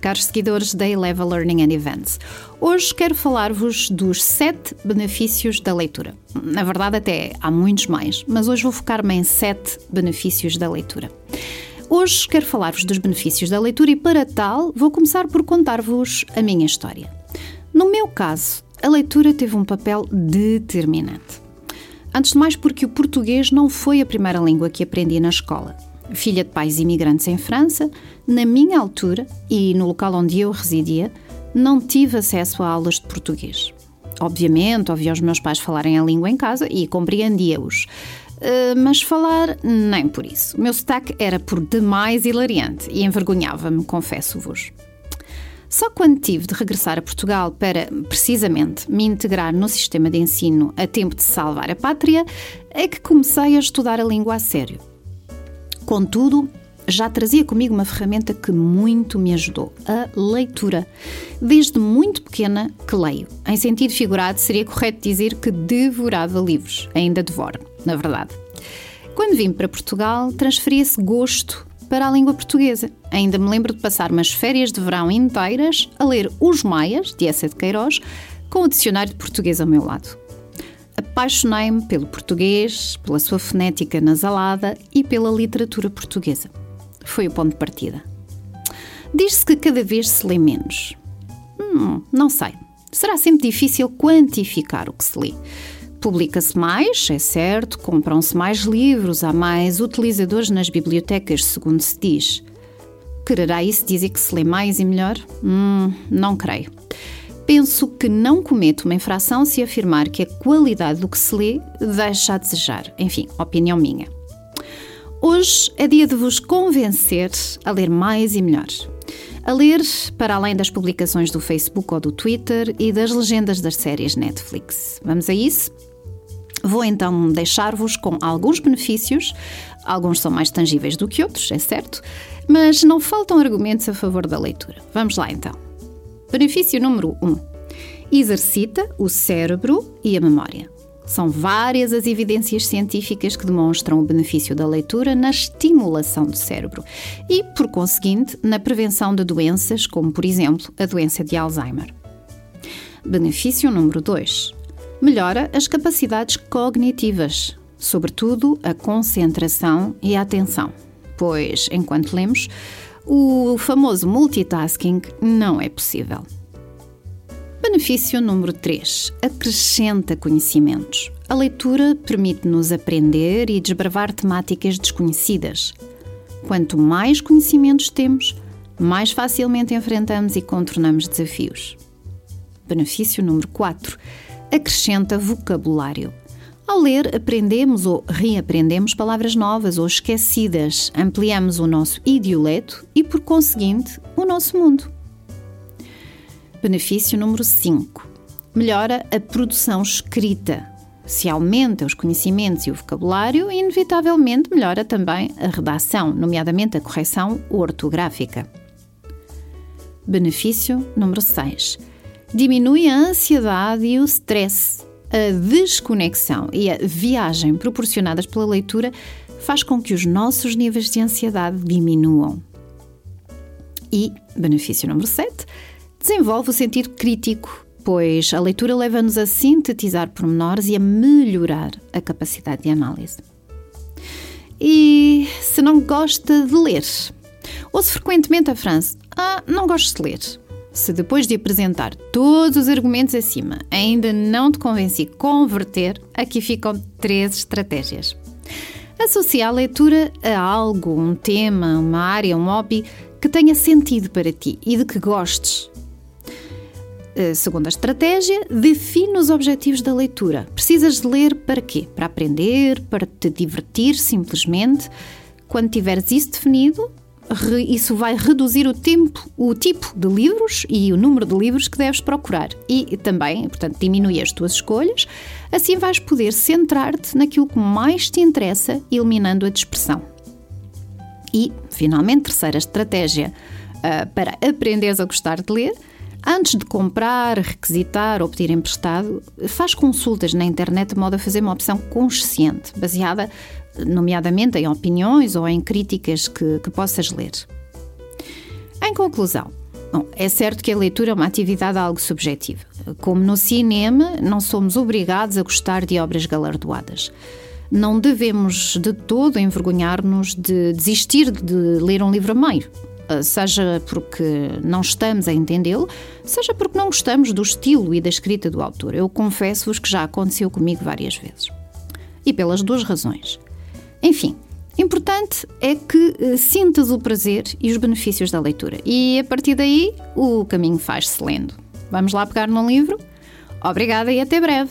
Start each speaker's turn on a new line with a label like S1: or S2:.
S1: caros seguidores da Eleva Learning and Events. Hoje quero falar-vos dos sete benefícios da leitura. Na verdade, até há muitos mais, mas hoje vou focar-me em sete benefícios da leitura. Hoje quero falar-vos dos benefícios da leitura e, para tal, vou começar por contar-vos a minha história. No meu caso, a leitura teve um papel determinante. Antes de mais, porque o português não foi a primeira língua que aprendi na escola filha de pais imigrantes em França, na minha altura e no local onde eu residia, não tive acesso a aulas de português. Obviamente, ouvia os meus pais falarem a língua em casa e compreendia-os. Uh, mas falar, nem por isso. O meu sotaque era por demais hilariante e envergonhava-me, confesso-vos. Só quando tive de regressar a Portugal para, precisamente, me integrar no sistema de ensino a tempo de salvar a pátria, é que comecei a estudar a língua a sério. Contudo, já trazia comigo uma ferramenta que muito me ajudou: a leitura. Desde muito pequena que leio. Em sentido figurado, seria correto dizer que devorava livros. Ainda devoro, na verdade. Quando vim para Portugal, transferi esse gosto para a língua portuguesa. Ainda me lembro de passar umas férias de verão inteiras a ler Os Maias, de Essa de Queiroz, com o dicionário de português ao meu lado. Apaixonei-me pelo português, pela sua fonética nasalada e pela literatura portuguesa. Foi o ponto de partida. Diz-se que cada vez se lê menos. Hum, não sei. Será sempre difícil quantificar o que se lê. Publica-se mais, é certo, compram-se mais livros, há mais utilizadores nas bibliotecas, segundo se diz. Quererá isso dizer que se lê mais e melhor? Hum, não creio penso que não cometo uma infração se afirmar que a qualidade do que se lê deixa a desejar. Enfim, opinião minha. Hoje é dia de vos convencer a ler mais e melhor. A ler para além das publicações do Facebook ou do Twitter e das legendas das séries Netflix. Vamos a isso? Vou então deixar-vos com alguns benefícios, alguns são mais tangíveis do que outros, é certo, mas não faltam argumentos a favor da leitura. Vamos lá então. Benefício número 1. Um, exercita o cérebro e a memória. São várias as evidências científicas que demonstram o benefício da leitura na estimulação do cérebro e, por conseguinte, na prevenção de doenças como, por exemplo, a doença de Alzheimer. Benefício número 2. Melhora as capacidades cognitivas, sobretudo a concentração e a atenção, pois, enquanto lemos, o famoso multitasking não é possível. Benefício número 3. Acrescenta conhecimentos. A leitura permite-nos aprender e desbravar temáticas desconhecidas. Quanto mais conhecimentos temos, mais facilmente enfrentamos e contornamos desafios. Benefício número 4. Acrescenta vocabulário. Ao ler, aprendemos ou reaprendemos palavras novas ou esquecidas, ampliamos o nosso idioleto e, por conseguinte, o nosso mundo. Benefício número 5. Melhora a produção escrita. Se aumenta os conhecimentos e o vocabulário, inevitavelmente melhora também a redação, nomeadamente a correção ortográfica. Benefício número 6. Diminui a ansiedade e o stress a desconexão e a viagem proporcionadas pela leitura faz com que os nossos níveis de ansiedade diminuam. E, benefício número 7, desenvolve o sentido crítico, pois a leitura leva-nos a sintetizar pormenores e a melhorar a capacidade de análise. E se não gosta de ler, ou se frequentemente a frase, ah, não gosto de ler, se depois de apresentar todos os argumentos acima ainda não te convenci converter, aqui ficam três estratégias. Associa a leitura a algo, um tema, uma área, um hobby que tenha sentido para ti e de que gostes. A segunda estratégia, define os objetivos da leitura. Precisas de ler para quê? Para aprender, para te divertir, simplesmente. Quando tiveres isso definido, isso vai reduzir o tempo, o tipo de livros e o número de livros que deves procurar. E também, portanto, diminui as tuas escolhas. Assim vais poder centrar-te naquilo que mais te interessa, eliminando a dispersão. E, finalmente, terceira estratégia uh, para aprenderes a gostar de ler. Antes de comprar, requisitar ou pedir emprestado, faz consultas na internet de modo a fazer uma opção consciente, baseada nomeadamente em opiniões ou em críticas que, que possas ler. Em conclusão, Bom, é certo que a leitura é uma atividade algo subjetiva. Como no cinema, não somos obrigados a gostar de obras galardoadas. Não devemos de todo envergonhar-nos de desistir de ler um livro a meio, seja porque não estamos a entendê-lo, seja porque não gostamos do estilo e da escrita do autor. Eu confesso-vos que já aconteceu comigo várias vezes. E pelas duas razões. Enfim, Importante é que eh, sintas o prazer e os benefícios da leitura. E a partir daí, o caminho faz-se lendo. Vamos lá pegar num livro? Obrigada e até breve!